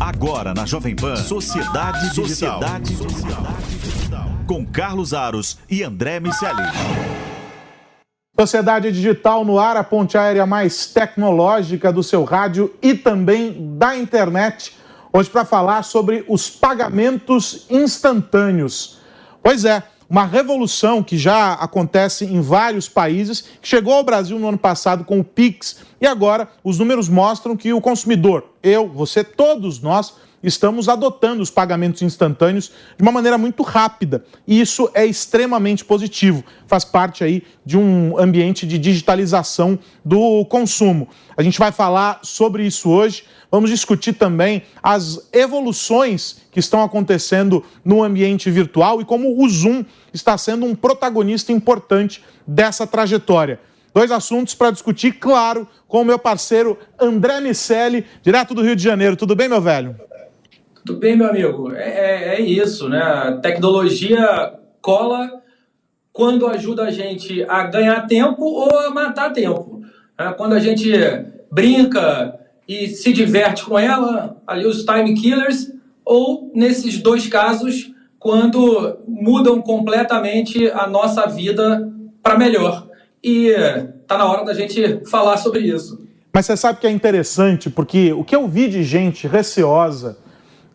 Agora na Jovem Pan, Sociedade Digital. Sociedade Digital. Com Carlos Aros e André Miceli. Sociedade Digital no ar, a ponte aérea mais tecnológica do seu rádio e também da internet. Hoje para falar sobre os pagamentos instantâneos. Pois é, uma revolução que já acontece em vários países, que chegou ao Brasil no ano passado com o Pix. E agora os números mostram que o consumidor, eu, você, todos nós, estamos adotando os pagamentos instantâneos de uma maneira muito rápida. E isso é extremamente positivo. Faz parte aí de um ambiente de digitalização do consumo. A gente vai falar sobre isso hoje. Vamos discutir também as evoluções que estão acontecendo no ambiente virtual e como o Zoom está sendo um protagonista importante dessa trajetória. Dois assuntos para discutir, claro, com o meu parceiro André Miceli, direto do Rio de Janeiro. Tudo bem, meu velho? Tudo bem, meu amigo. É, é, é isso, né? A tecnologia cola quando ajuda a gente a ganhar tempo ou a matar tempo. É, quando a gente brinca e se diverte com ela, ali os time killers, ou nesses dois casos, quando mudam completamente a nossa vida para melhor. E tá na hora da gente falar sobre isso. Mas você sabe que é interessante, porque o que eu vi de gente receosa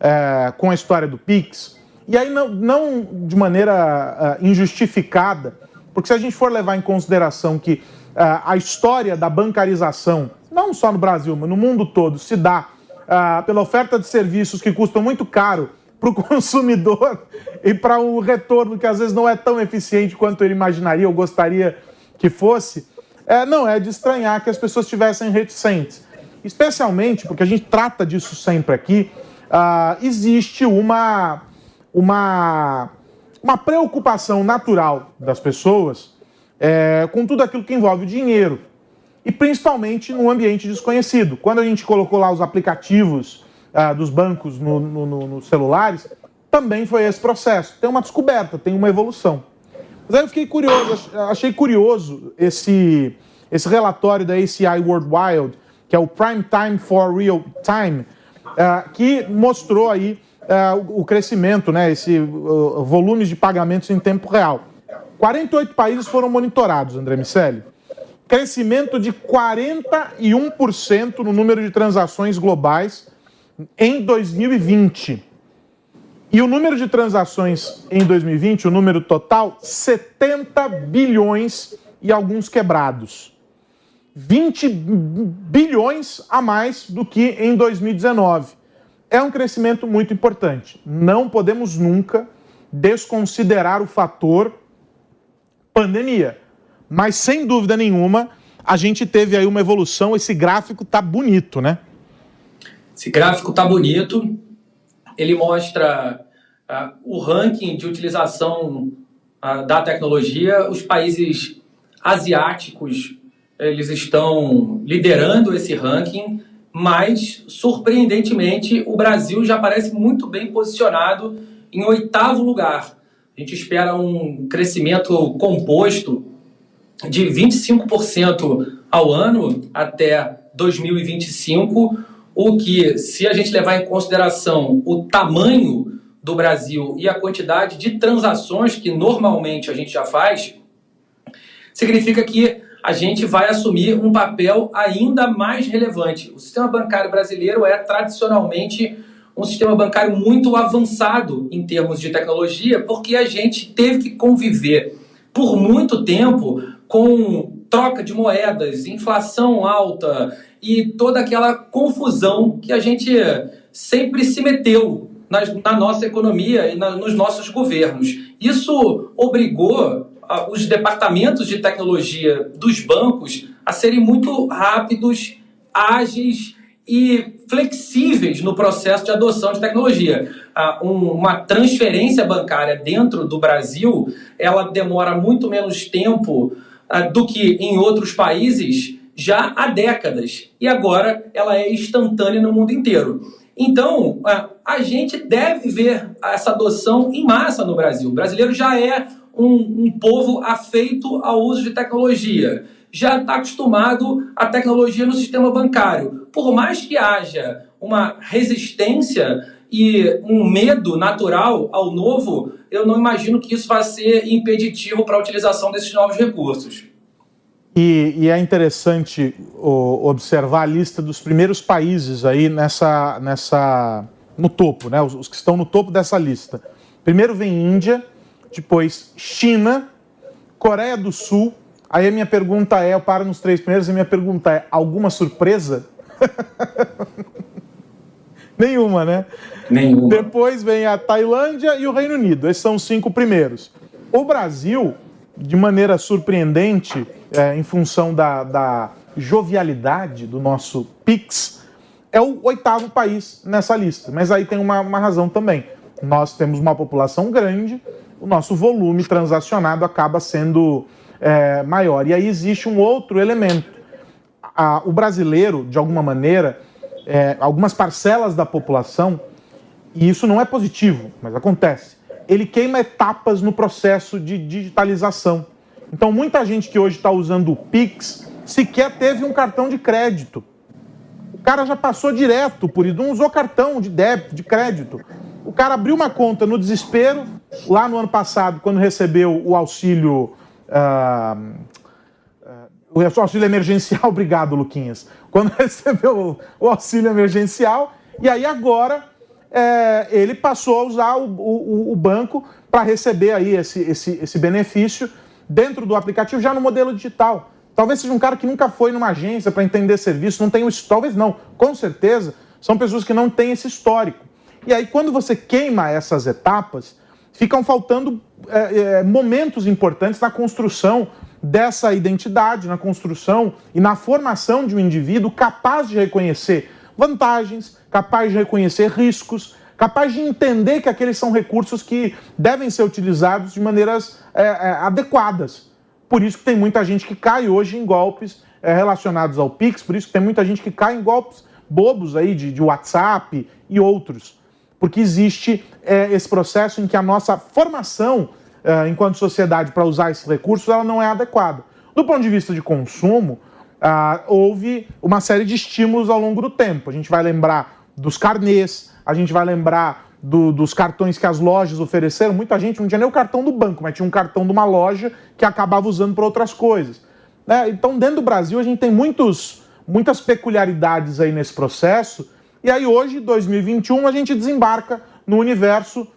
é, com a história do Pix, e aí não, não de maneira uh, injustificada, porque se a gente for levar em consideração que uh, a história da bancarização, não só no Brasil, mas no mundo todo, se dá uh, pela oferta de serviços que custam muito caro para o consumidor e para o um retorno que às vezes não é tão eficiente quanto ele imaginaria ou gostaria que fosse, é, não é de estranhar que as pessoas estivessem reticentes. Especialmente porque a gente trata disso sempre aqui, uh, existe uma, uma, uma preocupação natural das pessoas é, com tudo aquilo que envolve dinheiro. E principalmente no ambiente desconhecido. Quando a gente colocou lá os aplicativos uh, dos bancos nos no, no, no celulares, também foi esse processo. Tem uma descoberta, tem uma evolução. Mas aí eu fiquei curioso, achei curioso esse, esse relatório da ACI World Wild, que é o Prime Time for Real Time, uh, que mostrou aí uh, o crescimento, né, esse uh, volume de pagamentos em tempo real. 48 países foram monitorados, André Miceli. Crescimento de 41% no número de transações globais em 2020. E o número de transações em 2020, o número total, 70 bilhões e alguns quebrados. 20 bilhões a mais do que em 2019. É um crescimento muito importante. Não podemos nunca desconsiderar o fator pandemia. Mas sem dúvida nenhuma, a gente teve aí uma evolução, esse gráfico tá bonito, né? Esse gráfico tá bonito. Ele mostra uh, o ranking de utilização uh, da tecnologia. Os países asiáticos eles estão liderando esse ranking, mas surpreendentemente o Brasil já parece muito bem posicionado em oitavo lugar. A gente espera um crescimento composto de 25% ao ano até 2025, o que, se a gente levar em consideração o tamanho do Brasil e a quantidade de transações que normalmente a gente já faz, significa que a gente vai assumir um papel ainda mais relevante. O sistema bancário brasileiro é tradicionalmente um sistema bancário muito avançado em termos de tecnologia, porque a gente teve que conviver por muito tempo com troca de moedas, inflação alta e toda aquela confusão que a gente sempre se meteu na, nossa economia e nos nossos governos. Isso obrigou os departamentos de tecnologia dos bancos a serem muito rápidos, ágeis e flexíveis no processo de adoção de tecnologia. Uma transferência bancária dentro do Brasil, ela demora muito menos tempo do que em outros países já há décadas. E agora ela é instantânea no mundo inteiro. Então, a gente deve ver essa adoção em massa no Brasil. O brasileiro já é um, um povo afeito ao uso de tecnologia já está acostumado à tecnologia no sistema bancário. Por mais que haja uma resistência e um medo natural ao novo, eu não imagino que isso vá ser impeditivo para a utilização desses novos recursos. E, e, é interessante o, observar a lista dos primeiros países aí nessa, nessa no topo, né? Os, os, que estão no topo dessa lista. Primeiro vem Índia, depois China, Coreia do Sul, Aí a minha pergunta é, eu paro nos três primeiros, e a minha pergunta é, alguma surpresa? Nenhuma, né? Nenhuma. Depois vem a Tailândia e o Reino Unido. Esses são os cinco primeiros. O Brasil, de maneira surpreendente, é, em função da, da jovialidade do nosso PIX, é o oitavo país nessa lista. Mas aí tem uma, uma razão também. Nós temos uma população grande, o nosso volume transacionado acaba sendo é, maior. E aí existe um outro elemento. A, o brasileiro, de alguma maneira, é, algumas parcelas da população, e isso não é positivo, mas acontece, ele queima etapas no processo de digitalização. Então, muita gente que hoje está usando o Pix sequer teve um cartão de crédito. O cara já passou direto por isso, não usou cartão de débito, de crédito. O cara abriu uma conta no desespero, lá no ano passado, quando recebeu o auxílio Uh, uh, o auxílio emergencial, obrigado, Luquinhas. Quando recebeu o, auxílio emergencial, e aí agora é, ele passou a usar o, o, o banco para receber aí esse, esse, esse benefício dentro do aplicativo, já no modelo digital. Talvez seja um cara que nunca foi numa agência para entender serviço, não tem o talvez não, com certeza, são pessoas que não têm esse histórico. E aí, quando você queima essas etapas, ficam faltando é, é, momentos importantes na construção dessa identidade, na construção e na formação de um indivíduo capaz de reconhecer vantagens, capaz de reconhecer riscos, capaz de entender que aqueles são recursos que devem ser utilizados de maneiras é, é, adequadas. Por isso que tem muita gente que cai hoje em golpes é, relacionados ao Pix, por isso que tem muita gente que cai em golpes bobos aí de, de WhatsApp e outros porque existe é, esse processo em que a nossa formação é, enquanto sociedade para usar esses recursos ela não é adequada. Do ponto de vista de consumo, ah, houve uma série de estímulos ao longo do tempo. A gente vai lembrar dos carnês, a gente vai lembrar do, dos cartões que as lojas ofereceram. Muita gente não tinha nem o cartão do banco, mas tinha um cartão de uma loja que acabava usando para outras coisas. Né? Então, dentro do Brasil, a gente tem muitos, muitas peculiaridades aí nesse processo e aí hoje, 2021, a gente desembarca no universo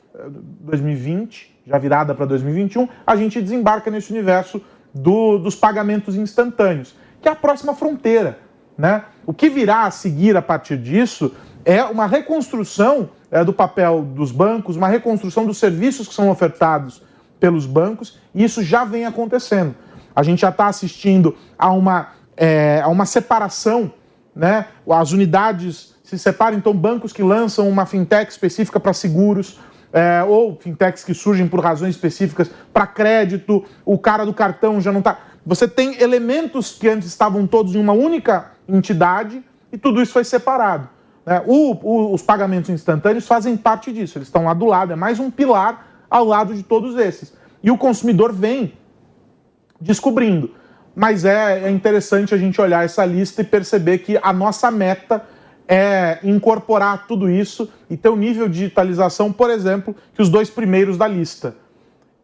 2020, eh, já virada para 2021, a gente desembarca nesse universo do, dos pagamentos instantâneos, que é a próxima fronteira. Né? O que virá a seguir a partir disso é uma reconstrução é, do papel dos bancos, uma reconstrução dos serviços que são ofertados pelos bancos, e isso já vem acontecendo. A gente já está assistindo a uma, é, a uma separação, né? as unidades se separam, então, bancos que lançam uma fintech específica para seguros, é, ou fintechs que surgem por razões específicas para crédito, o cara do cartão já não está. Você tem elementos que antes estavam todos em uma única entidade e tudo isso foi separado. Né? O, o, os pagamentos instantâneos fazem parte disso, eles estão lá do lado, é mais um pilar ao lado de todos esses. E o consumidor vem descobrindo. Mas é, é interessante a gente olhar essa lista e perceber que a nossa meta é incorporar tudo isso e ter o um nível de digitalização, por exemplo, que os dois primeiros da lista.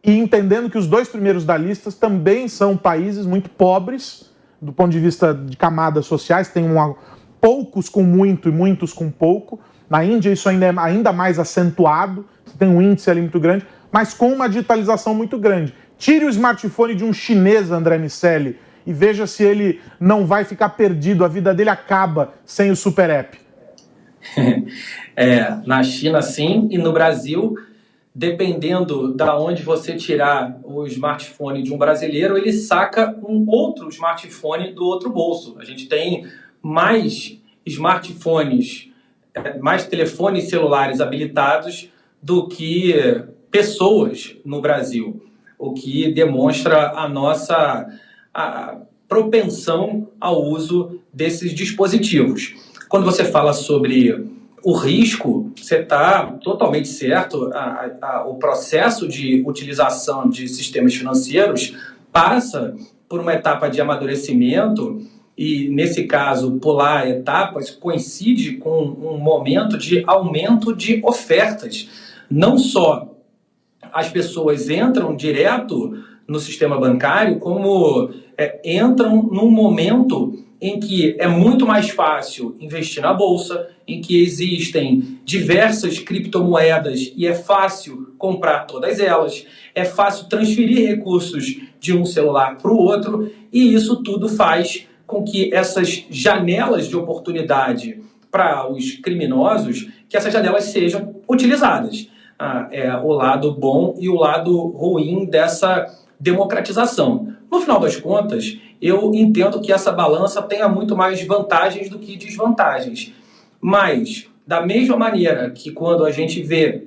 E entendendo que os dois primeiros da lista também são países muito pobres, do ponto de vista de camadas sociais, tem uma, poucos com muito e muitos com pouco. Na Índia isso ainda é ainda mais acentuado, você tem um índice ali muito grande, mas com uma digitalização muito grande. Tire o smartphone de um chinês, André Miceli, e veja se ele não vai ficar perdido, a vida dele acaba sem o Super App. é, na China sim, e no Brasil, dependendo da onde você tirar o smartphone de um brasileiro, ele saca um outro smartphone do outro bolso. A gente tem mais smartphones, é, mais telefones celulares habilitados do que pessoas no Brasil, o que demonstra a nossa a propensão ao uso desses dispositivos. Quando você fala sobre o risco, você está totalmente certo. A, a, o processo de utilização de sistemas financeiros passa por uma etapa de amadurecimento e, nesse caso, pular etapas coincide com um momento de aumento de ofertas. Não só as pessoas entram direto no sistema bancário, como é, entram num momento em que é muito mais fácil investir na bolsa, em que existem diversas criptomoedas e é fácil comprar todas elas, é fácil transferir recursos de um celular para o outro, e isso tudo faz com que essas janelas de oportunidade para os criminosos, que essas janelas sejam utilizadas. Ah, é o lado bom e o lado ruim dessa democratização. No final das contas, eu entendo que essa balança tenha muito mais vantagens do que desvantagens. Mas, da mesma maneira que quando a gente vê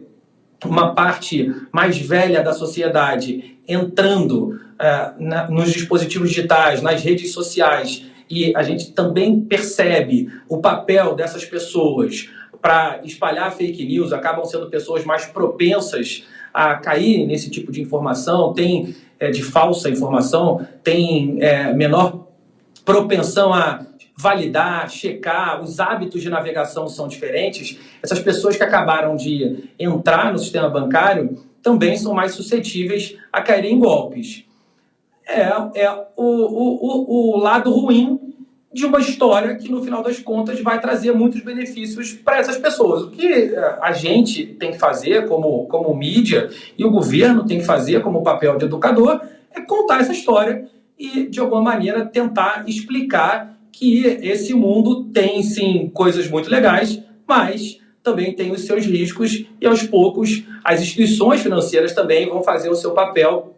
uma parte mais velha da sociedade entrando uh, na, nos dispositivos digitais, nas redes sociais, e a gente também percebe o papel dessas pessoas para espalhar fake news, acabam sendo pessoas mais propensas a cair nesse tipo de informação, tem é, de falsa informação, tem é, menor propensão a validar, checar, os hábitos de navegação são diferentes. Essas pessoas que acabaram de entrar no sistema bancário também são mais suscetíveis a caírem em golpes. É, é o, o, o, o lado ruim de uma história que, no final das contas, vai trazer muitos benefícios para essas pessoas. O que é, a gente tem que fazer como, como mídia e o governo tem que fazer como papel de educador é contar essa história e, de alguma maneira, tentar explicar que esse mundo tem, sim, coisas muito legais, mas também tem os seus riscos e, aos poucos, as instituições financeiras também vão fazer o seu papel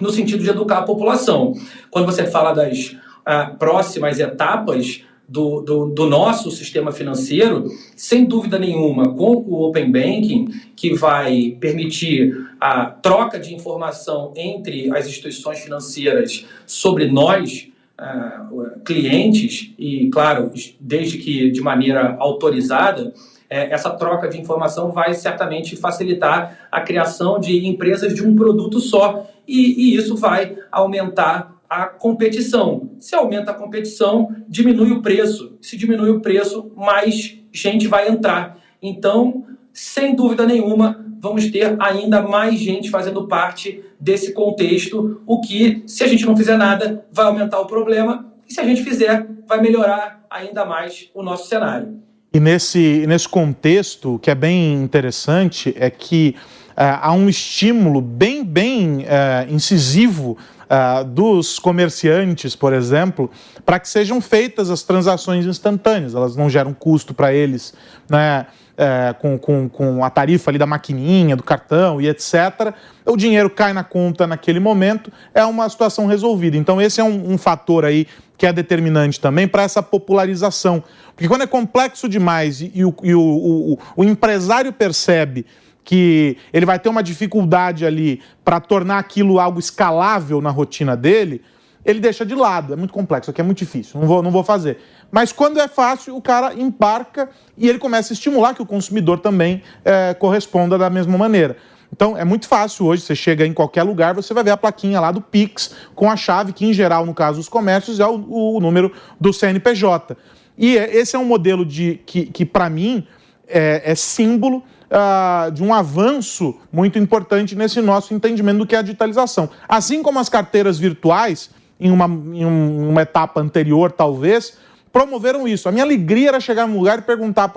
no sentido de educar a população. Quando você fala das ah, próximas etapas do, do, do, nosso sistema financeiro, sem dúvida nenhuma, com o Open Banking, que vai permitir a troca de informação entre as instituições financeiras sobre nós, uh, clientes, e, claro, desde que de maneira autorizada, é, essa troca de informação vai certamente facilitar a criação de empresas de um produto só, e, e isso vai aumentar a competição. Se aumenta a competição, diminui o preço. Se diminui o preço, mais gente vai entrar. Então, sem dúvida nenhuma, vamos ter ainda mais gente fazendo parte desse contexto, o que, se a gente não fizer nada, vai aumentar o problema, e se a gente fizer, vai melhorar ainda mais o nosso cenário. E nesse, nesse contexto, o que é bem interessante é que há um estímulo bem, bem uh, incisivo uh, dos comerciantes, por exemplo, para que sejam feitas as transações instantâneas. Elas não geram custo para eles, né? É, com, com, com a tarifa ali da maquininha, do cartão e etc. O dinheiro cai na conta naquele momento, é uma situação resolvida. Então, esse é um, um fator aí que é determinante também para essa popularização. Porque quando é complexo demais e, e, o, e o, o, o empresário percebe que ele vai ter uma dificuldade ali para tornar aquilo algo escalável na rotina dele, ele deixa de lado. É muito complexo, aqui é muito difícil, não vou, não vou fazer. Mas quando é fácil, o cara embarca e ele começa a estimular que o consumidor também é, corresponda da mesma maneira. Então é muito fácil hoje, você chega em qualquer lugar, você vai ver a plaquinha lá do Pix com a chave, que em geral, no caso dos comércios, é o, o número do CNPJ. E é, esse é um modelo de que, que para mim, é, é símbolo uh, de um avanço muito importante nesse nosso entendimento do que é a digitalização. Assim como as carteiras virtuais, em uma, em uma etapa anterior, talvez, promoveram isso. A minha alegria era chegar num lugar e perguntar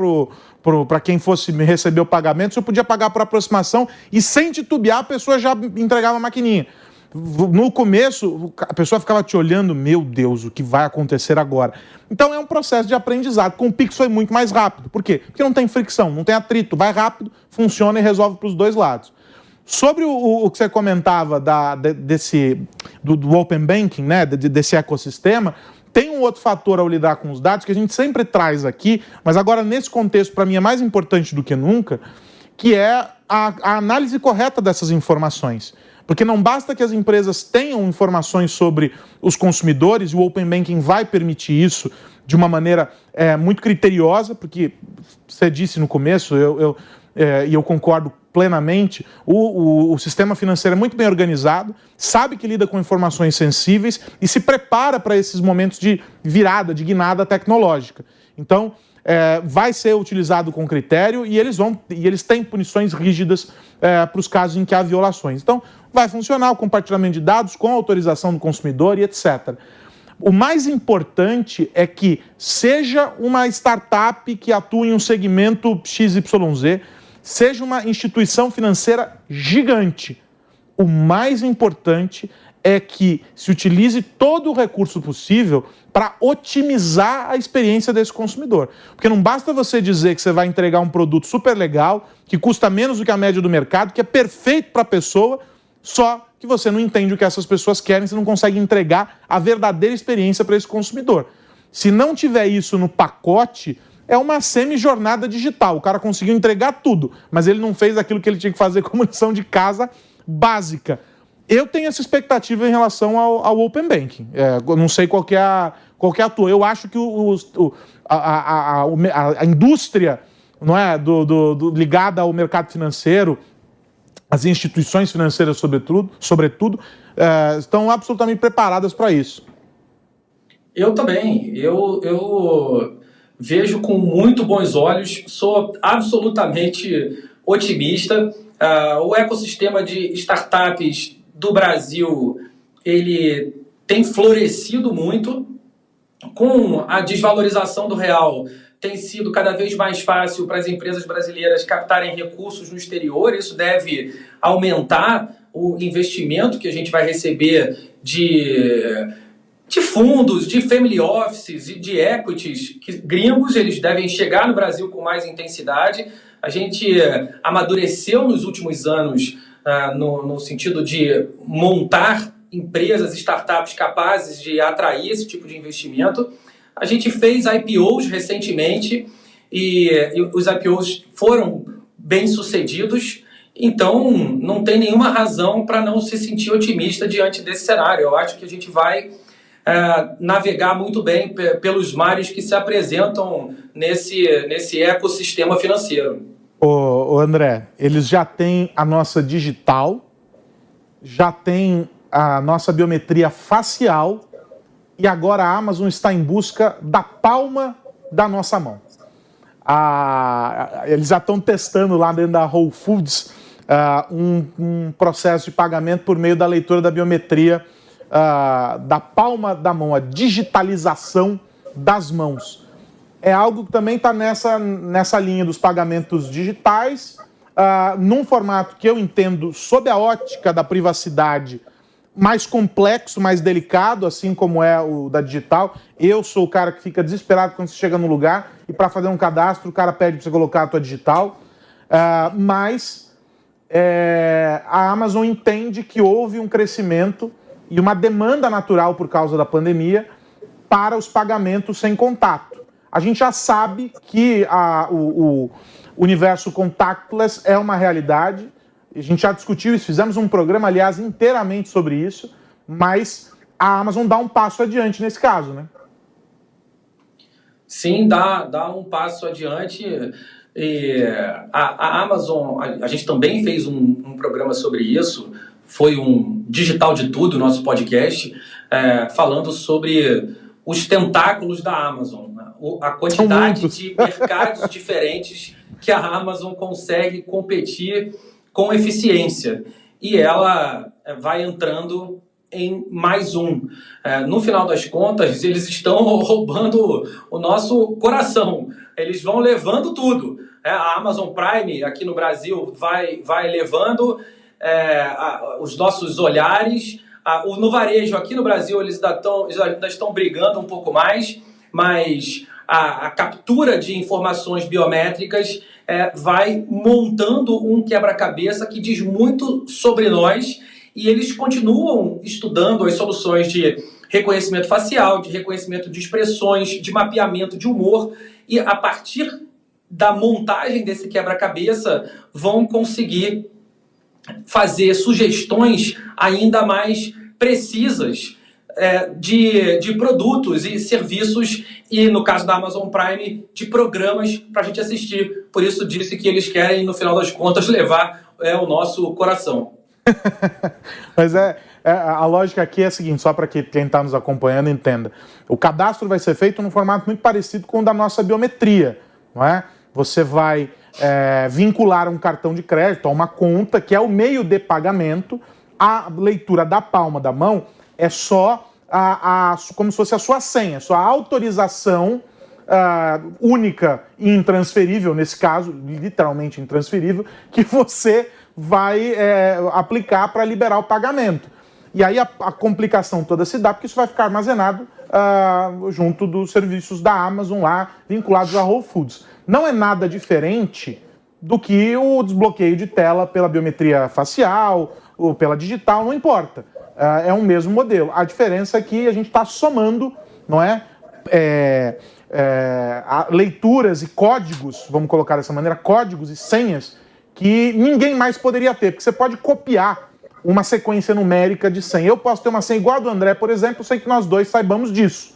para quem fosse receber o pagamento se eu podia pagar por aproximação e sem titubear a pessoa já entregava a maquininha no começo, a pessoa ficava te olhando, meu Deus, o que vai acontecer agora? Então é um processo de aprendizado. Com o Pix foi muito mais rápido. Por quê? Porque não tem fricção, não tem atrito, vai rápido, funciona e resolve para os dois lados. Sobre o, o, que você comentava da, desse, do, do, Open Banking, né, desse ecossistema, tem um outro fator ao lidar com os dados que a gente sempre traz aqui, mas agora nesse contexto, para mim, é mais importante do que nunca, que é a, a análise correta dessas informações. Porque não basta que as empresas tenham informações sobre os consumidores, e o Open Banking vai permitir isso de uma maneira é, muito criteriosa, porque você disse no começo, eu, eu é, e eu concordo plenamente, o, o, o, sistema financeiro é muito bem organizado, sabe que lida com informações sensíveis e se prepara para esses momentos de virada, de guinada tecnológica. Então, é, vai ser utilizado com critério e eles vão e eles têm punições rígidas é, para os casos em que há violações. Então, vai funcionar o compartilhamento de dados com autorização do consumidor e etc. O mais importante é que seja uma startup que atua em um segmento XYZ, seja uma instituição financeira gigante. O mais importante é que se utilize todo o recurso possível para otimizar a experiência desse consumidor. Porque não basta você dizer que você vai entregar um produto super legal, que custa menos do que a média do mercado, que é perfeito para a pessoa, só que você não entende o que essas pessoas querem, você não consegue entregar a verdadeira experiência para esse consumidor. Se não tiver isso no pacote, é uma semi-jornada digital. O cara conseguiu entregar tudo, mas ele não fez aquilo que ele tinha que fazer como lição de casa básica eu tenho essa expectativa em relação ao, ao Open Banking. É, não sei qual é a, qual é a tua. Eu acho que o, o, a, a, a, a, indústria não é, do, do, do, ligada ao mercado financeiro, as instituições financeiras, sobretudo, sobretudo é, estão absolutamente preparadas para isso. Eu também. Eu, eu vejo com muito bons olhos, sou absolutamente otimista. Uh, o ecossistema de startups do Brasil ele tem florescido muito com a desvalorização do real tem sido cada vez mais fácil para as empresas brasileiras captarem recursos no exterior. Isso deve aumentar o investimento que a gente vai receber de, de fundos, de family offices e de equities que gringos. Eles devem chegar no Brasil com mais intensidade. A gente amadureceu nos últimos anos uh, no, no sentido de montar empresas, startups capazes de atrair esse tipo de investimento. A gente fez IPOs recentemente e, e os IPOs foram bem sucedidos. Então, não tem nenhuma razão para não se sentir otimista diante desse cenário. Eu acho que a gente vai uh, navegar muito bem pelos mares que se apresentam nesse, nesse ecossistema financeiro. Ô, ô, André, eles já têm a nossa digital, já tem a nossa biometria facial e agora a Amazon está em busca da palma da nossa mão. eles já estão testando lá dentro da Whole Foods uh, um, um, processo de pagamento por meio da leitura da biometria uh, da palma da mão, a digitalização das mãos é algo que também está nessa, nessa linha dos pagamentos digitais, uh, num formato que eu entendo, sob a ótica da privacidade, mais complexo, mais delicado, assim como é o da digital. Eu sou o cara que fica desesperado quando você chega no lugar e para fazer um cadastro o cara pede para você colocar a tua digital. Uh, mas é, a Amazon entende que houve um crescimento e uma demanda natural por causa da pandemia para os pagamentos sem contato a gente já sabe que a, o, o universo contactless é uma realidade. A gente já discutiu isso, fizemos um programa, aliás, inteiramente sobre isso, mas a Amazon dá um passo adiante nesse caso, né? Sim, dá, dá um passo adiante. E a, a Amazon, a, a, gente também fez um, um, programa sobre isso, foi um digital de tudo, nosso podcast, é, falando sobre os tentáculos da Amazon a quantidade de mercados diferentes que a Amazon consegue competir com eficiência. E ela eh, vai entrando em mais um. É, no final das contas, eles estão roubando o nosso coração. Eles vão levando tudo. É, a Amazon Prime aqui no Brasil vai, vai levando é, os nossos olhares. No varejo aqui no Brasil eles ainda, tão, eles ainda estão brigando um pouco mais mas a, a captura de informações biométricas é, vai montando um quebra-cabeça que diz muito sobre nós e eles continuam estudando as soluções de reconhecimento facial, de reconhecimento de expressões, de mapeamento de humor, e a partir da montagem desse quebra-cabeça vão conseguir fazer sugestões ainda mais precisas é, de, de produtos e serviços e, no caso da Amazon Prime, de programas para a gente assistir. Por isso disse que eles querem, no final das contas, levar é, o nosso coração. Mas é, é, a lógica aqui é a seguinte, só para que quem está nos acompanhando entenda. O cadastro vai ser feito num formato muito parecido com o da nossa biometria, não é? Você vai é, vincular um cartão de crédito a uma conta, que é o meio de pagamento. A leitura da palma da mão é só a, a como se fosse a sua senha, sua autorização uh, única e intransferível, nesse caso, literalmente intransferível, que você vai é, aplicar para liberar o pagamento. E aí a, a, complicação toda se dá porque isso vai ficar armazenado uh, junto dos serviços da Amazon lá, vinculados a Whole Foods. Não é nada diferente do que o desbloqueio de tela pela biometria facial ou pela digital, não importa. Uh, é um mesmo modelo. A diferença é que a gente está somando, não é? é, é leituras e códigos, vamos colocar dessa maneira, códigos e senhas que ninguém mais poderia ter, porque você pode copiar uma sequência numérica de senha. Eu posso ter uma senha igual a do André, por exemplo, sei que nós dois saibamos disso.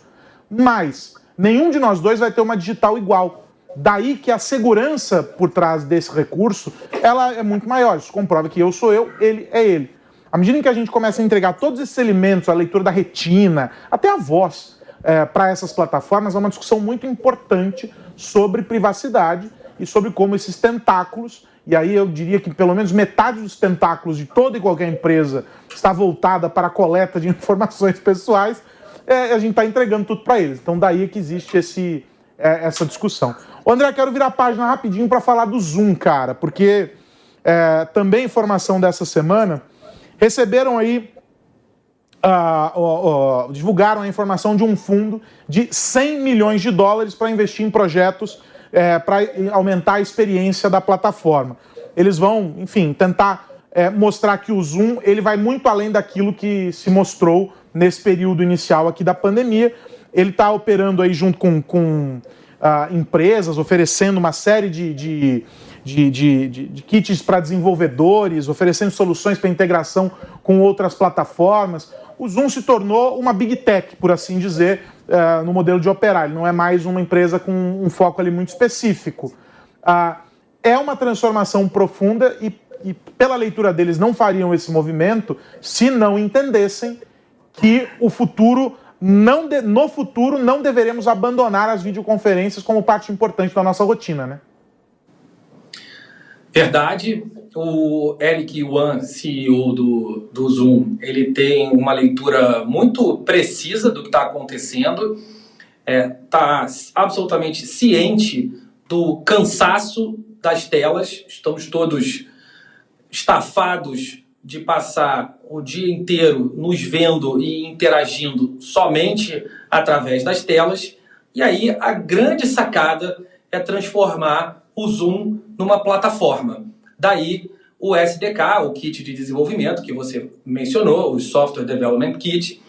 Mas nenhum de nós dois vai ter uma digital igual. Daí que a segurança por trás desse recurso, ela é muito maior. Isso comprova que eu sou eu, ele é ele. À medida em que a gente começa a entregar todos esses elementos, a leitura da retina, até a voz, é, para essas plataformas, é uma discussão muito importante sobre privacidade e sobre como esses tentáculos e aí eu diria que pelo menos metade dos tentáculos de toda e qualquer empresa está voltada para a coleta de informações pessoais, é, a gente está entregando tudo para eles. Então daí é que existe esse, é, essa discussão. Ô André, quero virar a página rapidinho para falar do Zoom, cara, porque é, também informação dessa semana, receberam aí, uh, uh, uh, divulgaram a informação de um fundo de 100 milhões de dólares para investir em projetos é, para aumentar a experiência da plataforma. Eles vão, enfim, tentar é, mostrar que o Zoom ele vai muito além daquilo que se mostrou nesse período inicial aqui da pandemia. Ele está operando aí junto com, com uh, empresas, oferecendo uma série de, de, de, de, de kits para desenvolvedores, oferecendo soluções para integração com outras plataformas. O Zoom se tornou uma big tech, por assim dizer, uh, no modelo de operar. Ele não é mais uma empresa com um foco ali muito específico. Uh, é uma transformação profunda e, e, pela leitura deles, não fariam esse movimento se não entendessem que o futuro não de, no futuro não deveremos abandonar as videoconferências como parte importante da nossa rotina, né? Verdade. O Eric Yuan, CEO do, do Zoom, ele tem uma leitura muito precisa do que está acontecendo, está é, tá absolutamente ciente do cansaço das telas, estamos todos estafados de passar o dia inteiro nos vendo e interagindo somente através das telas. E aí a grande sacada é transformar o Zoom numa plataforma. Daí o SDK, o kit de desenvolvimento que você mencionou, o Software Development Kit,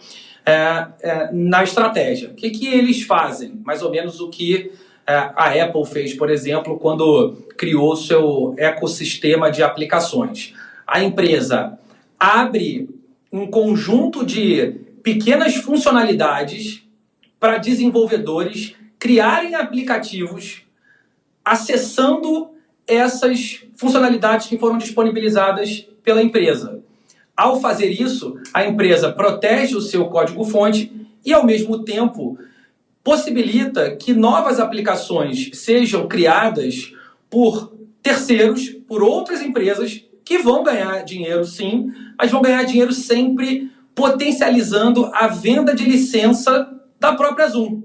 é, é, na estratégia. O que, que eles fazem? Mais ou menos o que é, a Apple fez, por exemplo, quando criou seu ecossistema de aplicações. A empresa abre um conjunto de pequenas funcionalidades para desenvolvedores criarem aplicativos acessando essas funcionalidades que foram disponibilizadas pela empresa. Ao fazer isso, a empresa protege o seu código-fonte e, ao mesmo tempo, possibilita que novas aplicações sejam criadas por terceiros, por outras empresas que vão ganhar dinheiro sim, mas vão ganhar dinheiro sempre potencializando a venda de licença da própria Zoom.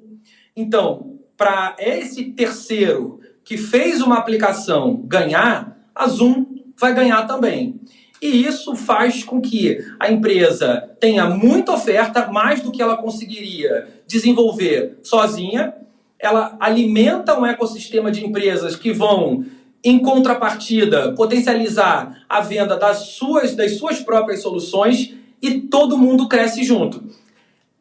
Então, para esse terceiro que fez uma aplicação ganhar, a Zoom vai ganhar também. E isso faz com que a empresa tenha muita oferta, mais do que ela conseguiria desenvolver sozinha. Ela alimenta um ecossistema de empresas que vão, em contrapartida, potencializar a venda das suas, das suas próprias soluções e todo mundo cresce junto.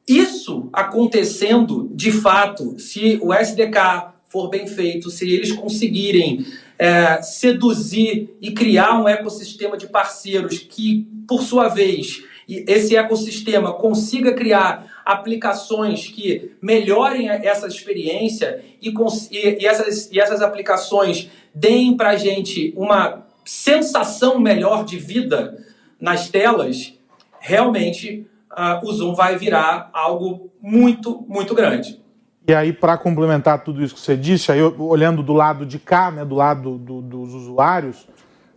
Isso acontecendo de fato, se o SDK for bem feito, se eles conseguirem é, seduzir e criar um ecossistema de parceiros que, por sua vez, esse ecossistema consiga criar aplicações que melhorem essa experiência e, e, essas, e essas aplicações deem para a gente uma sensação melhor de vida nas telas, realmente uh, o Zoom vai virar algo muito, muito grande. E aí, para complementar tudo isso que você disse, aí olhando do lado de cá, né, do lado do, dos usuários,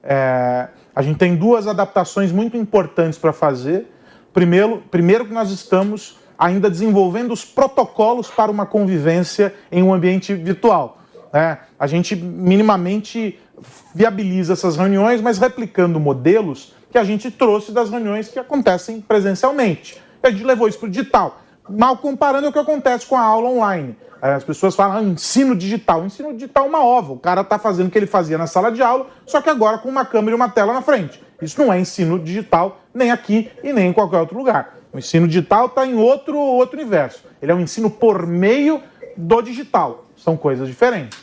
é, a gente tem duas adaptações muito importantes para fazer. Primeiro, primeiro que nós estamos ainda desenvolvendo os protocolos para uma convivência em um ambiente virtual. Né? A gente minimamente viabiliza essas reuniões, mas replicando modelos que a gente trouxe das reuniões que acontecem presencialmente. A gente levou isso para o digital mal comparando o que acontece com a aula online. As pessoas falam ah, ensino digital. Ensino digital é uma ova. O cara está fazendo o que ele fazia na sala de aula, só que agora com uma câmera e uma tela na frente. Isso não é ensino digital nem aqui e nem em qualquer outro lugar. O ensino digital está em outro, outro universo. Ele é um ensino por meio do digital. São coisas diferentes.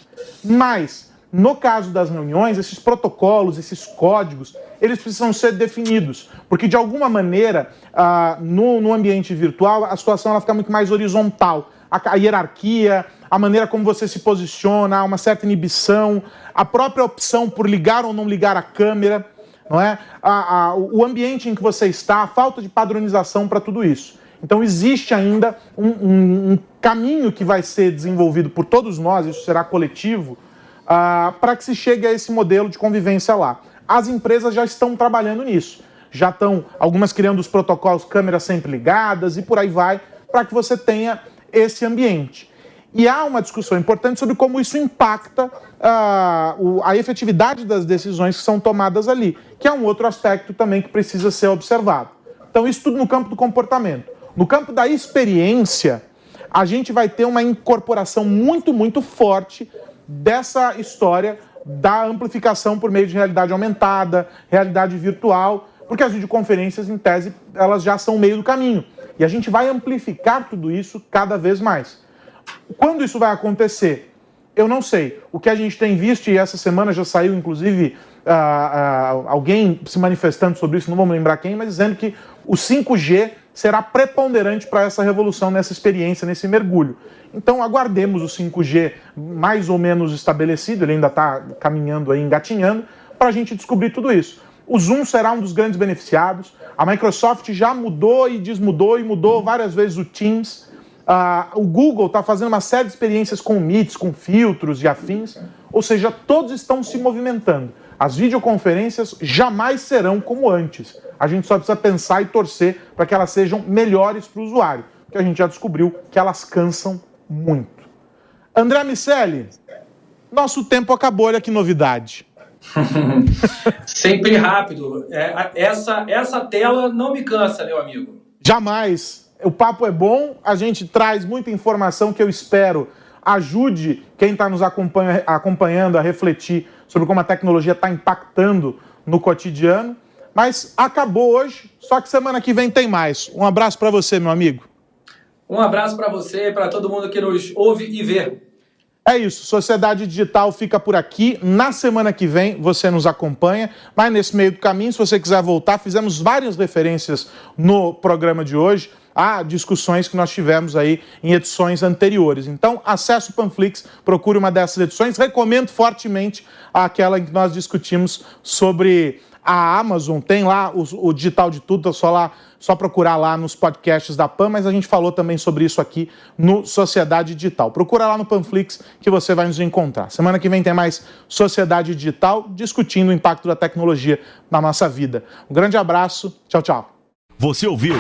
Mas no caso das reuniões, esses protocolos, esses códigos, eles precisam ser definidos, porque de alguma maneira, ah, no, no, ambiente virtual, a situação ela fica muito mais horizontal. A, a hierarquia, a maneira como você se posiciona, uma certa inibição, a própria opção por ligar ou não ligar a câmera, não é? A, a, o ambiente em que você está, a falta de padronização para tudo isso. Então existe ainda um, um, um caminho que vai ser desenvolvido por todos nós, isso será coletivo, uh, para que se chegue a esse modelo de convivência lá. As empresas já estão trabalhando nisso. Já estão, algumas criando os protocolos, câmeras sempre ligadas e por aí vai, para que você tenha esse ambiente. E há uma discussão importante sobre como isso impacta uh, a efetividade das decisões que são tomadas ali, que é um outro aspecto também que precisa ser observado. Então, isso tudo no campo do comportamento. No campo da experiência, a gente vai ter uma incorporação muito, muito forte dessa história da amplificação por meio de realidade aumentada, realidade virtual, porque as videoconferências, em tese, elas já são meio do caminho. E a gente vai amplificar tudo isso cada vez mais. Quando isso vai acontecer? Eu não sei. O que a gente tem visto, e essa semana já saiu, inclusive, uh, uh, alguém se manifestando sobre isso, não vamos lembrar quem, mas dizendo que o 5G será preponderante para essa revolução, nessa experiência, nesse mergulho. Então aguardemos o 5G mais ou menos estabelecido, ele ainda está caminhando aí, engatinhando, para a gente descobrir tudo isso. O Zoom será um dos grandes beneficiados. A Microsoft já mudou e desmudou e mudou várias vezes o Teams. Uh, o Google está fazendo uma série de experiências com Meets, com filtros e afins. Ou seja, todos estão se movimentando. As videoconferências jamais serão como antes. A gente só precisa pensar e torcer para que elas sejam melhores para o usuário, porque a gente já descobriu que elas cansam muito. André Miceli, nosso tempo acabou, olha que novidade. Sempre rápido. É, essa, essa tela não me cansa, meu amigo. Jamais. O papo é bom, a gente traz muita informação que eu espero ajude quem está nos acompanha, acompanhando a refletir sobre como a tecnologia está impactando no cotidiano. Mas acabou hoje, só que semana que vem tem mais. Um abraço para você, meu amigo. Um abraço para você, para todo mundo que nos ouve e vê. É isso, Sociedade Digital fica por aqui. Na semana que vem você nos acompanha, mas nesse meio do caminho, se você quiser voltar, fizemos várias referências no programa de hoje a discussões que nós tivemos aí em edições anteriores. Então, acesse o Panflix, procure uma dessas edições. Recomendo fortemente aquela em que nós discutimos sobre a Amazon. Tem lá o, o digital de tudo, é só lá só procurar lá nos podcasts da PAN, mas a gente falou também sobre isso aqui no Sociedade Digital. Procura lá no Panflix que você vai nos encontrar. Semana que vem tem mais Sociedade Digital discutindo o impacto da tecnologia na nossa vida. Um grande abraço, tchau, tchau. Você ouviu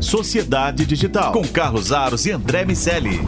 Sociedade Digital com Carlos Aros e André Miceli.